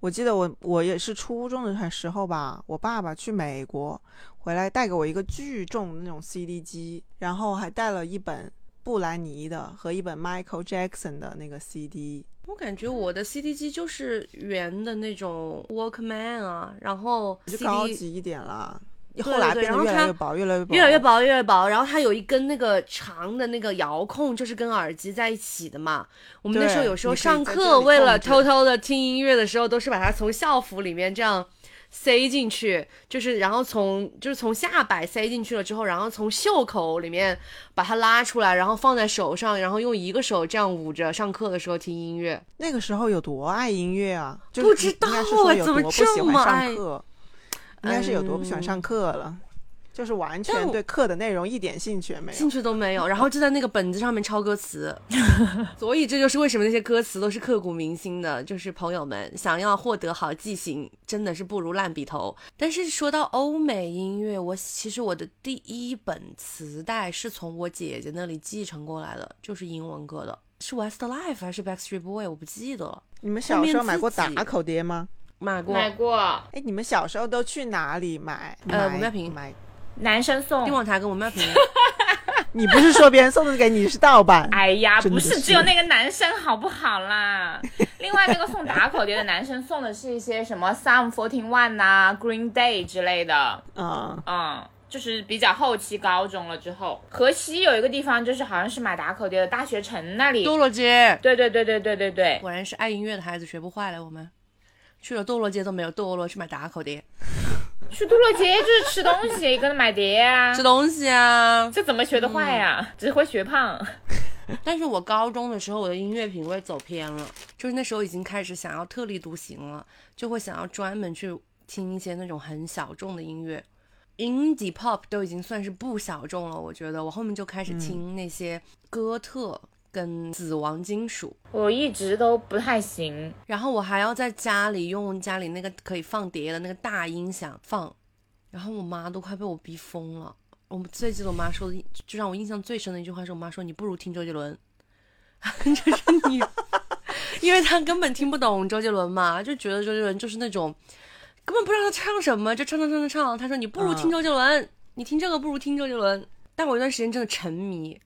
我记得我我也是初中的时候吧，我爸爸去美国回来带给我一个巨重的那种 CD 机，然后还带了一本布兰妮的和一本 Michael Jackson 的那个 CD。我感觉我的 CD 机就是圆的那种 Walkman 啊，然后就高级一点啦，对后来变得对然后它越来越薄，越来越薄，越来越薄，越来越薄。然后它有一根那个长的那个遥控，就是跟耳机在一起的嘛。我们那时候有时候上课为了偷偷的听音乐的时候，都是把它从校服里面这样塞进去，就是然后从就是从下摆塞进去了之后，然后从袖口里面把它拉出来，然后放在手上，然后用一个手这样捂着上课的时候听音乐。那个时候有多爱音乐啊？就是不知道啊怎么这么爱应该是有多不喜欢上课了，就是完全对课的内容一点兴趣也没有兴。趣都没有，然后就在那个本子上面抄歌词，[LAUGHS] 所以这就是为什么那些歌词都是刻骨铭心的。就是朋友们想要获得好记性，真的是不如烂笔头。但是说到欧美音乐，我其实我的第一本磁带是从我姐姐那里继承过来的，就是英文歌的，是 Westlife 还是 Backstreet Boy，我不记得了。你们小时候买过打口碟吗？买过，买过哎，你们小时候都去哪里买？呃买五妙平买。男生送丁广台跟我们要平。[LAUGHS] 你不是说别人送的给你是盗版？哎呀，不真的是是只有那个男生好不好啦？[LAUGHS] 另外那个送打口碟的男生送的是一些什么 Sum Forty One 呐、Green Day 之类的，嗯，嗯，就是比较后期高中了之后。河西有一个地方就是好像是买打口碟的，大学城那里。堕落街，对对对对对对对，果然是爱音乐的孩子学不坏了。我们去了堕落街都没有堕落，去买打口碟。[LAUGHS] 去堕落街就是吃东西，跟着买碟啊吃。东西啊。这怎么学得坏呀、只会学胖。[LAUGHS] 但是我高中的时候，我的音乐品味走偏了，就是那时候已经开始想要特立独行了，就会想要专门去听一些那种很小众的音乐。indie pop 都已经算是不小众了，我觉得我后面就开始听那些哥特。跟死亡金属。我一直都不太行。然后我还要在家里用家里那个可以放碟的那个大音响放，然后我妈都快被我逼疯了。我最记得我妈说的，就让我印象最深的一句话是我妈说：“你不如听周杰伦。[LAUGHS] ”就是你，因为她根本听不懂周杰伦嘛，就觉得周杰伦就是那种根本不知道他唱什么，就唱唱唱唱唱。她说：“你不如听周杰伦，你听这个不如听周杰伦。”但我有段时间真的沉迷，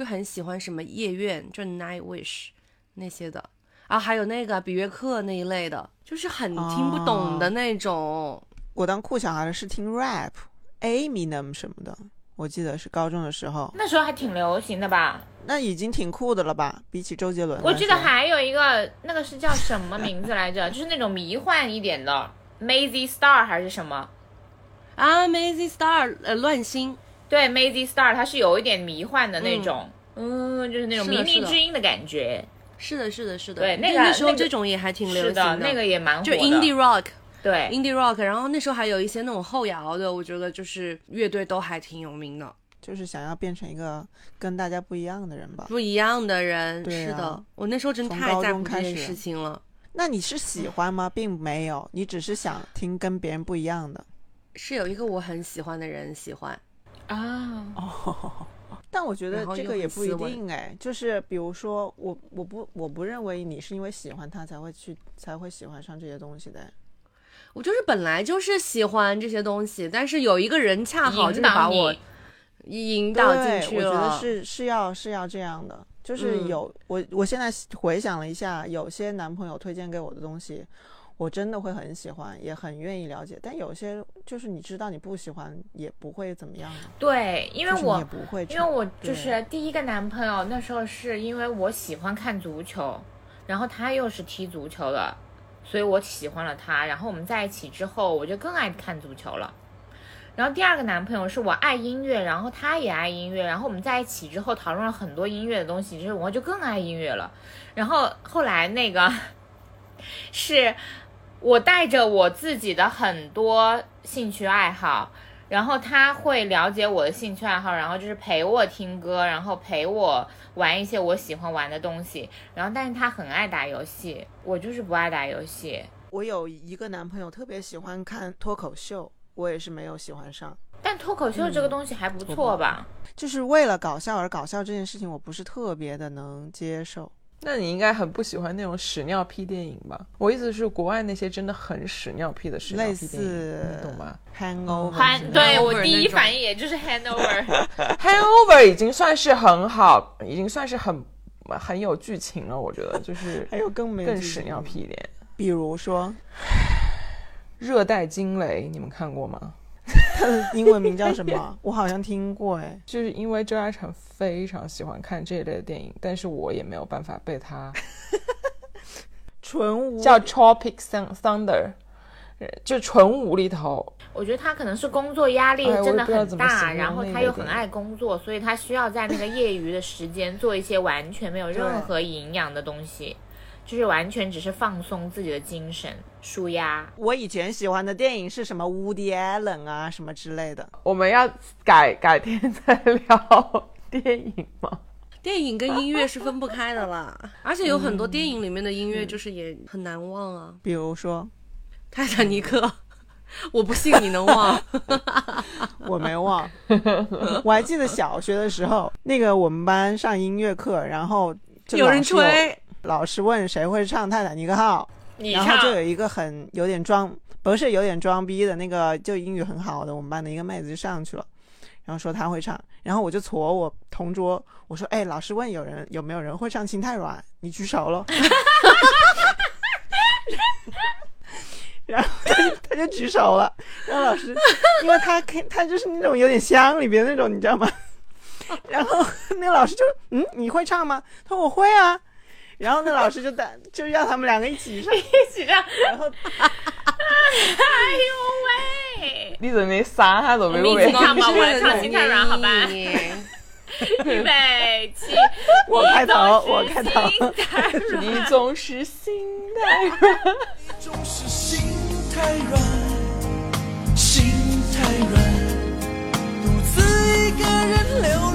就很喜欢什么夜愿，就 Night Wish 那些的。啊，还有那个比约克那一类的，就是很听不懂的那种。我当酷小孩的是听 rap，Eminem 什么的，我记得是高中的时候，那时候还挺流行的吧？那已经挺酷的了吧？比起周杰伦，我记得还有一个，那个是叫什么名字来着？[LAUGHS] 就是那种迷幻一点的，Mazy Star 还是什么？啊，Amazing Star，呃，乱星，对，Mazy Star，它是有一点迷幻的那种，嗯就是那种是的靡靡之音的感觉。是的，是的，是的。对那个那时候这种也还挺流行的，那个也蛮火就。indie rock。对，indie rock，然后那时候还有一些那种后摇的，我觉得就是乐队都还挺有名的，就是想要变成一个跟大家不一样的人吧。不一样的人。对啊是的，我那时候真太在乎这件事情了。那你是喜欢吗？并没有，你只是想听跟别人不一样的。是有一个我很喜欢的人喜欢，啊。哦，但我觉得这个也不一定哎，就是比如说我我不我不认为你是因为喜欢他才会去才会喜欢上这些东西的。我就是本来就是喜欢这些东西，但是有一个人恰好就是把我你。引导进对，去我觉得了。是是要是要这样的，就是嗯。有、我我现在回想了一下，有些男朋友推荐给我的东西，我真的会很喜欢，也很愿意了解，但有些就是你知道你不喜欢，也不会怎么样的，对，因为我就是也不会，因为我就是第一个男朋友，那时候是因为我喜欢看足球，然后他又是踢足球的，所以我喜欢了他。然后我们在一起之后，我就更爱看足球了。然后第二个男朋友是我爱音乐，然后他也爱音乐，然后我们在一起之后讨论了很多音乐的东西，就是我就更爱音乐了。然后后来那个 [LAUGHS] 是我带着我自己的很多兴趣爱好，然后他会了解我的兴趣爱好，然后就是陪我听歌，然后陪我玩一些我喜欢玩的东西。然后，但是他很爱打游戏，我就是不爱打游戏。我有一个男朋友特别喜欢看脱口秀，我也是没有喜欢上，但脱口秀这个东西还不错吧？就是为了搞笑而搞笑这件事情，我不是特别的能接受。那你应该很不喜欢那种屎尿屁电影吧？我意思是，国外那些真的很屎尿屁的屎尿类屁电影，似你懂吗 Hangover，对 Hangover 我第一反应也就是 Hangover，Hangover [LAUGHS] 已经算是很好，已经算是很很有剧情了，我觉得就是 [LAUGHS] 还有更没有更屎尿屁一点。比如说热带惊雷，你们看过吗？[LAUGHS] 它的英文名叫什么？[LAUGHS] 我好像听过哎。就是因为周嘉诚非常喜欢看这一类的电影，但是我也没有办法被他 [LAUGHS] 纯无叫 Tropic Thun- Thunder，呃就纯无厘头。我觉得他可能是工作压力真的很大，然后他又很爱工作，所以他需要在那个业余的时间做一些完全没有任何营养的东西，就是完全只是放松自己的精神、舒压。我以前喜欢的电影是什么 Woody Allen 啊什么之类的。我们要改改天再聊电影吗？电影跟音乐是分不开的啦，而且有很多电嗯影里面的音乐就是也很难忘啊，比如说，泰坦尼克》，[LAUGHS] 我不信你能忘。[LAUGHS] 我没忘，我还记得小学的时候，那个我们班上音乐课，然后就有人吹，老师问谁会唱《泰坦尼克号》，你然后就有一个很有点装，不是有点装逼的那个，就英语很好的我们班的一个妹子就上去了，然后说她会唱，然后我就戳我同桌，我说，哎，老师问有人有没有人会唱《心太软》，你举手了。[LAUGHS] 然后他就他就举手了，然后老师，因为他看他就是那种有点乡里边那种，你知道吗？[LAUGHS] 然后那个老师就，嗯，你会唱吗？他说我会啊。然后那老师就带，[LAUGHS] 就让他们两个一起上，[LAUGHS] 一起上，然后 [LAUGHS] 哎呦喂！你准备杀他都没有我们一起唱吧我来唱心太软好吧？你预备起，我开头，我开头，你总是心太软。你总是心太软，心太软，独自一个人流泪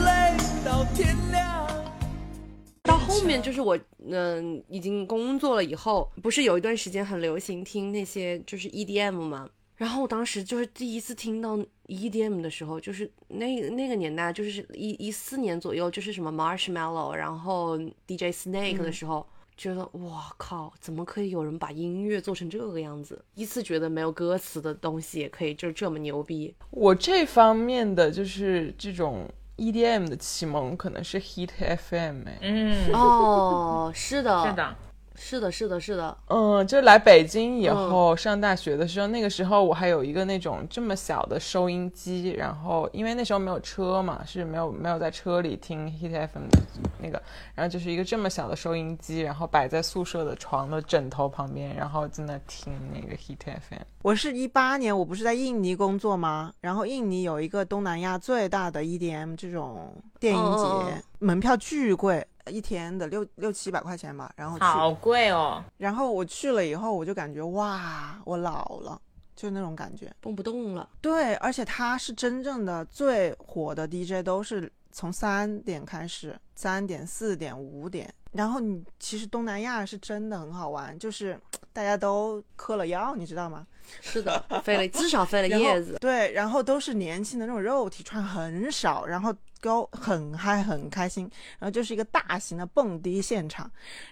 到天亮。到面就是我嗯、已经工作了以后，不是有一段时间很流行听那些就是 EDM 嘛，然后我当时就是第一次听到 EDM 的时候，就是那那个年代，就是一一四年左右，就是什么 Marshmallow，然后 DJ Snake 的时候。觉得哇靠，怎么可以有人把音乐做成这个样子？一次觉得没有歌词的东西也可以就这么牛逼。我这方面的就是这种 EDM 的启蒙可能是 Hit FM 哎，嗯，哦，是的，是，的，是的，是的，是的，嗯，就来北京以后、上大学的时候，那个时候我还有一个那种这么小的收音机，然后因为那时候没有车嘛，是没有没有在车里听 Hit FM 的那个，然后就是一个这么小的收音机，然后摆在宿舍的床的枕头旁边，然后在那听那个 Hit FM。我是一八年，我不是在印尼工作吗？然后印尼有一个东南亚最大的 EDM 这种电影节，哦哦门票巨贵，一天的六六七百块钱吧。然后去，好贵哦。然后我去了以后，我就感觉哇，我老了，就那种感觉。蹦不动了。对，而且他是真正的最火的 DJ，都是从三点开始，三点、四点、五点。然后你其实东南亚是真的很好玩，就是大家都嗑了药，你知道吗？是的，飞了，至少飞了叶子。对，然后都是年轻的那种肉体，穿很少，然后都很嗨很开心，然后就是一个大型的蹦迪现场。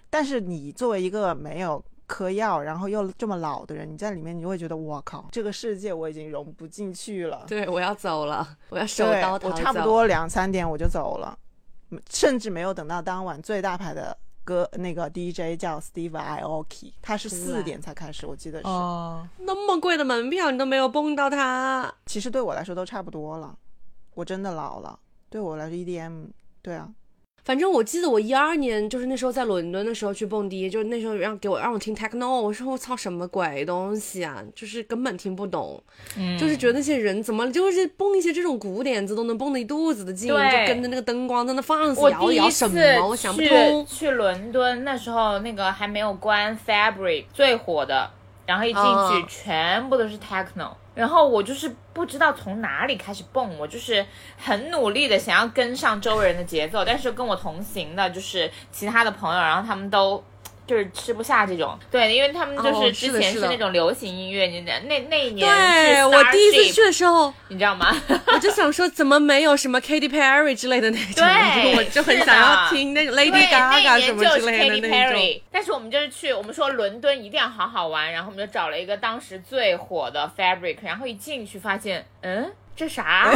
但是你作为一个没有嗑药，然后又这么老的人，你在里面你就会觉得我靠，这个世界我已经融不进去了。对，我要走了，我要收，刀逃走。我差不多两三点我就走了，嗯甚至没有等到当晚最大牌的歌那个 DJ 叫 Steve Aoki，他是四点才开始，我记得是。哦，那么贵的门票，你都没有蹦到他。其实对我来说都差不多了，我真的老了。对我来说，EDM，对啊，反正我记得我一二年就是那时候在伦敦的时候去蹦迪，就是那时候让给我让我听 techno，我说我操什么鬼东西啊，就是根本听不懂，嗯就是觉得那些人怎么就是蹦一些这种古典子都能蹦得一肚子的劲，就跟着那个灯光在那放肆摇一摇什么，我想不通。去伦敦那时候，那个还没有关 Fabric 最火的，然后一进去、嗯全部都是 techno，然后我就是不知道从哪里开始蹦，我就是很努力的想要跟上周围人的节奏，但是跟我同行的就是其他的朋友，然后他们都。就是吃不下这种，对，因为他们就哦是之前是那种流行音乐，你那那那一年对是我第一次去的时候，你知道吗？[LAUGHS] 我就想说，怎么没有什么 Katy Perry 之类的那种？对我就很想要听那种对 Lady Gaga 一什么之类的 Katy 那种。Perry，但是我们就是去，我们说伦敦一定要好好玩，然后我们就找了一个当时最火的 Fabric，然后一进去发现，嗯，这啥？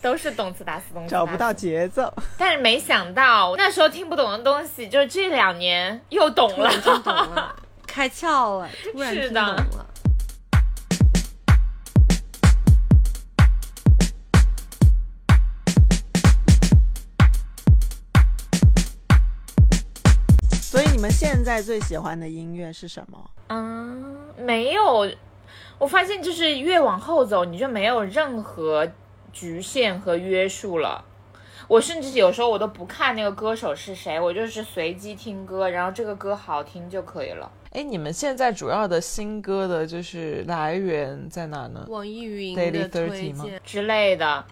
都是动词打死动词，找不到。节奏。但是没想到那时候听不懂的东西，就是这两年又懂了。就懂了，[LAUGHS] 开窍了，突然听是的懂了。所以你们现在最喜欢的音乐是什么？嗯，没有，我发现就是越往后走，你就没有任何局限和约束了。我甚至有时候我都不看那个歌手是谁，我就是随机听歌，然后这个歌好听就可以了。哎，你们现在主要的新歌的就是来源在哪呢？网易云 Daily 的推30吗？荐，之类的，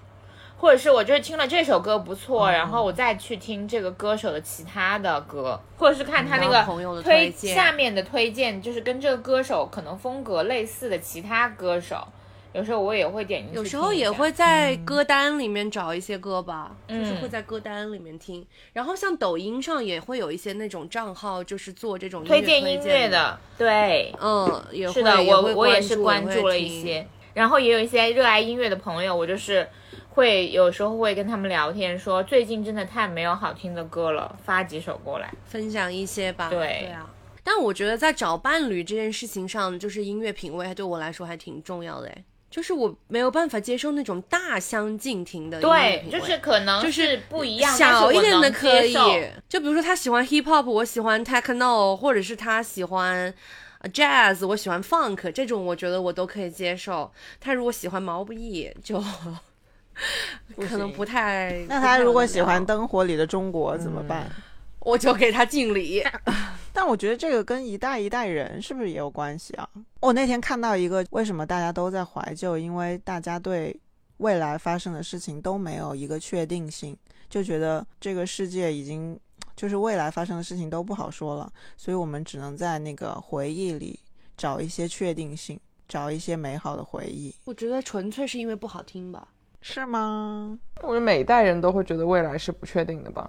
或者是我就是听了这首歌不错，然后我再去听这个歌手的其他的歌，或者是看他那个朋友的推荐。下面的推荐，就是跟这个歌手可能风格类似的其他歌手，有时候我也会点有时候也会在歌单里面找一些歌吧，就是嗯会在歌单里面听。然后像抖音上也会有一些那种账号，就是做这种推荐荐音乐的。对，嗯，也会是的，我我也是关关注了一些，然后也有一些热爱音乐的朋友，我就是会有时候会跟他们聊天说，最近真的太没有好听的歌了，发几首过来。分享一些吧。对啊。但我觉得在找伴侣这件事情上，就是音乐品味还对我来说还挺重要的诶。就是我没有办法接受那种大相径庭的音乐对，品味就是可能就是不一样，小一点的可以就比如说他喜欢 hip hop，我喜欢 techno，或者是他喜欢呃 jazz，我喜欢 funk，这种我觉得我都可以接受。他如果喜欢毛不易，就 [LAUGHS] 可能不太。那他如果喜欢，灯火里的中国怎么办？我就给他敬礼。[LAUGHS] 但我觉得这个跟一代一代人是不是也有关系啊？我那天看到一个，为什么大家都在怀旧？因为大家对未来发生的事情都没有一个确定性，就觉得这个世界已经就是未来发生的事情都不好说了，所以我们只能在那个回忆里找一些确定性，找一些美好的回忆，我觉得纯粹是因为不好听吧。是吗？我觉得每一代人都会觉得未来是不确定的吧。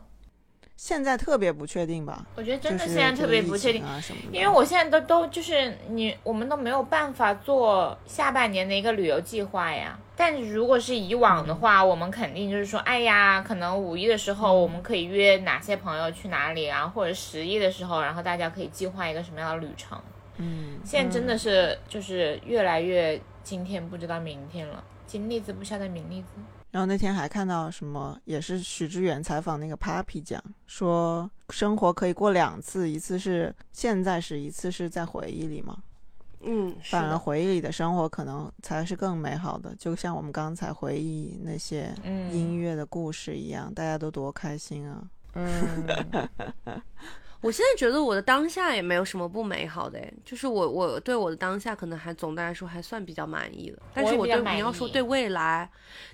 现在特别不确定吧？我觉得真的现在特别不确定，啊什么的，因为我现在都都就是你，我们都没有办法做下半年的一个旅游计划呀。但如果是以往的话，我们肯定就是说，哎呀，可能五一的时候我们可以约哪些朋友去哪里啊，或者十一的时候，然后大家可以计划一个什么样的旅程。嗯，现在真的是就是越来越今天不知道明天了，金粒子不晓得明粒子。然后那天还看到什么，也是许知远采访那个 Papi 讲，说生活可以过两次，一次是现在时，一次是在回忆里嘛。嗯，反而，回忆里的生活可能才是更美好的，就像我们刚才回忆那些嗯音乐的故事一样，大家都多开心啊！嗯，[LAUGHS] 我现在觉得我的当下也没有什么不美好的，哎，就是我我对我的当下可能还总的来说还算比较满意的，但是我对你要说对未来，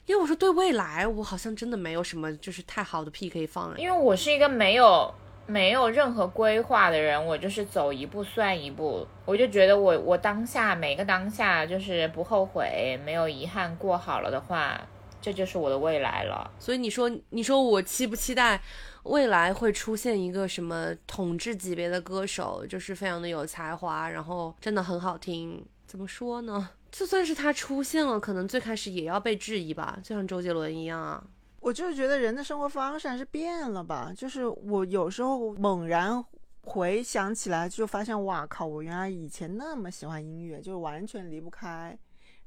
因为我说对未来，我好像真的没有什么就是太好的屁可以放了。因为我是一个没有没有任何规划的人，我就是走一步算一步。我就觉得我我当下每个当下就是不后悔，没有遗憾，过好了的话，这就是我的未来了。所以你说，你说我期不期待未来会出现一个什么统治级别的歌手，就是非常的有才华，然后真的很好听？怎么说呢？就算是他出现了，可能最开始也要被质疑吧，就像周杰伦一样啊。我就是觉得人的生活方式还是变了吧，就是我有时候猛然回想起来，就发现哇靠，我原来以前那么喜欢音乐，就是完全离不开。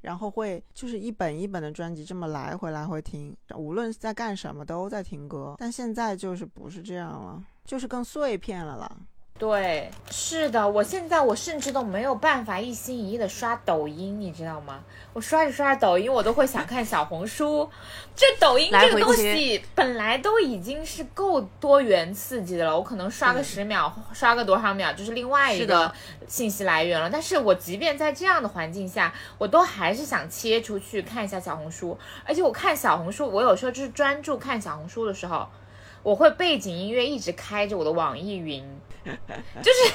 然后会就是一本一本的专辑这么来回来回听，无论在干什么都在听歌。但现在就是不是这样了，就是更碎片了啦。对，是的，我现在我甚至都没有办法一心一意的刷抖音，你知道吗？我刷着刷着抖音，我都会想看小红书。这抖音这个东西本来都已经是够多元刺激的了，我可能刷个十秒，刷个多少秒就是另外一个信息来源了。但是我即便在这样的环境下，我都还是想切出去看一下小红书。而且我看小红书，我有时候就是专注看小红书的时候，我会背景音乐一直开着我的网易云，[LAUGHS] 就是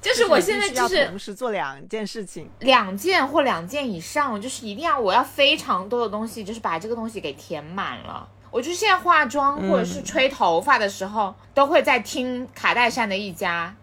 就是我现在就是同时做两件事情。两件或两件以上，就是一定要我要非常多的东西，就是把这个东西给填满了。我就现在化妆或者是吹头发的时候，都会在听卡戴珊的一家。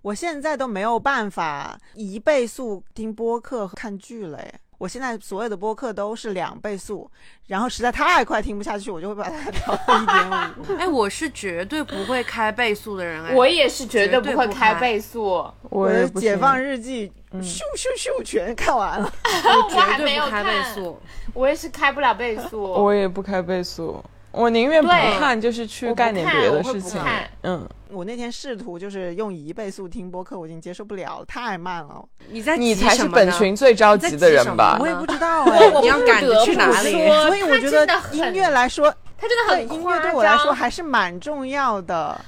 我现在都没有办法一倍速听播客和看剧了耶。我现在所有的播客都是两倍速，然后实在太快听不下去，我就会把它调到一点五。[LAUGHS] 哎，我是绝对不会开倍速的人哎。我也是绝对不会开开倍速，我我的解放日记咻咻咻全看完了。我还绝没有对不开倍看，速。我也是开不了倍速。我也不开倍速，我宁愿不看，就是去干点别的事情。嗯，我那天试图就是用一倍速听播客，我已经接受不了了，太慢了。你在你急才是本什么呢群最着急的人吧？我也不知道 [LAUGHS] 哎，我你要赶着不得不去哪里所以我觉得音乐来说，它真的对音乐对我来说还是蛮重要的，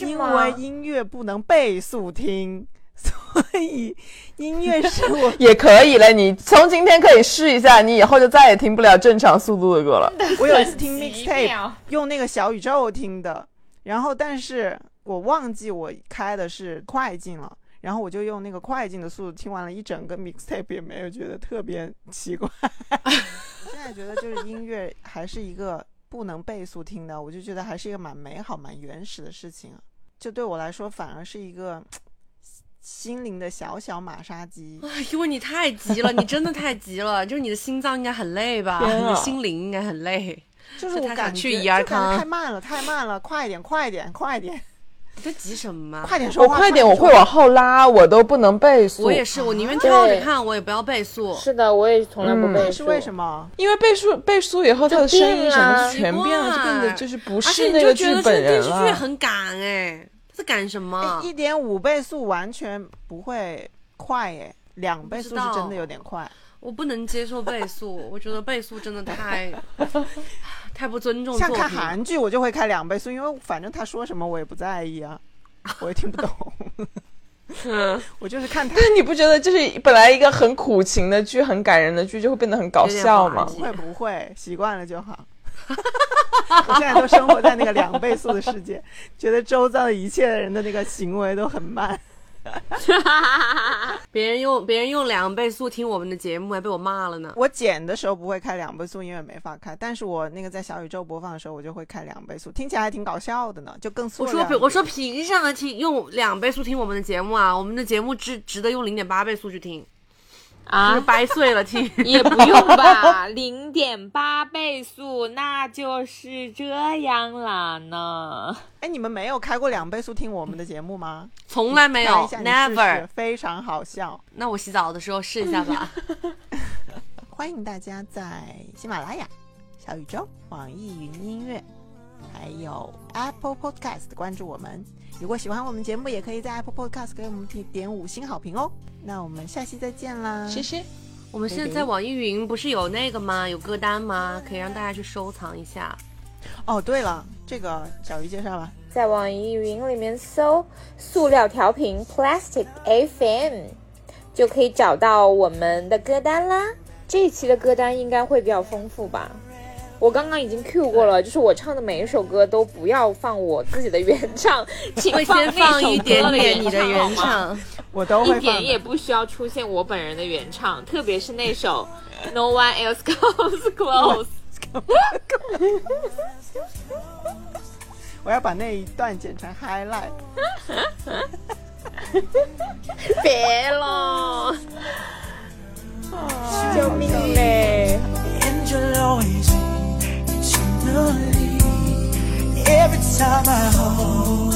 因是吗为音乐不能倍速听，[LAUGHS] 所以音乐是我 [LAUGHS] 也可以了，你从今天可以试一下，你以后就再也听不了正常速度的歌了。[LAUGHS] 我有一次听 mixtape 用那个小宇宙听的，然后但是我忘记我开的是快进了。然后我就用那个快进的速度听完了一整个 mixtape，也没有觉得特别奇怪。我现在觉得就是音乐还是一个不能倍速听的，我就觉得还是一个蛮美好、蛮原始的事情啊。就对我来说，反而是一个心灵的小小马杀鸡。[LAUGHS] 哎呦，你太急了，你真的太急了，[LAUGHS] 就是你的心脏应该很累吧，你的心灵应该很累。就是我感觉去怡尔康太慢了，太慢了，快一点，快一点，快一点，你在急什么嘛？快点说话，我快点，我会往后拉，我都不能倍速。我也是，我宁愿跳着看，我也不要倍速。是的，我也从来不嗯背是为什么？因为倍速倍速以后，他的声音什么就全变了，就变得就是不是你那个剧就觉得这本人个电视剧。很赶哎，他在赶什么？一点五倍速完全不会快耶，两倍速是真的有点快。我不能接受倍速，[LAUGHS] 我觉得倍速真的太 [LAUGHS] 太不尊重像。看韩剧，我就会开两倍速，因为反正他说什么我也不在意啊，我也听不懂。[LAUGHS] 我就是看他但你不觉得就是本来一个很苦情的剧、很感人的剧，就会变得很搞笑吗有点滑？稽会不会习惯了就好。[LAUGHS] 我现在都生活在那个两倍速的世界，觉得周遭的一切的人的那个行为都很慢。[LAUGHS] 别人用别人用两倍速听我们的节目，还被我骂了呢。我剪的时候不会开两倍速，因为没法开。但是我那个在小宇宙播放的时候，我就会开两倍速，听起来还挺搞笑的呢，就更塑我说。我说凭什么听用两倍速听我们的节目啊？我们的节目值值得用零点八倍速去听，就是啊，掰碎了听。也不用吧，[LAUGHS] 零点八倍速，那就是这样啦呢。哎，你们没有开过两倍速听我们的节目吗？从来没有，never。非常好笑。那我洗澡的时候试一下吧。[LAUGHS] [LAUGHS] 欢迎大家在喜马拉雅、小宇宙、网易云音乐，还有 Apple Podcast 关注我们。如果喜欢我们节目，也可以在 Apple Podcast 给我们点点五星好评哦。那我们下期再见啦！谢谢。我们现在在网易云不是有那个吗？有歌单吗？可以让大家去收藏一下。哦，对了，这个小鱼介绍吧。在网易云里面搜“塑料调频 Plastic FM”，就可以找到我们的歌单啦。这一期的歌单应该会比较丰富吧？我刚刚已经 Q 过了，就是我唱的每一首歌都不要放我自己的原唱，[LAUGHS] 请会先放那首放一点点你的原唱，我都会放一点也。不需要出现我本人的原唱，特别是那首 No One Else Comes [LAUGHS] Close。我要把那一段剪成 highlight。[LAUGHS] 别了，救命嘞！Every time I hold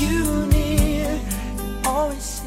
you near, always.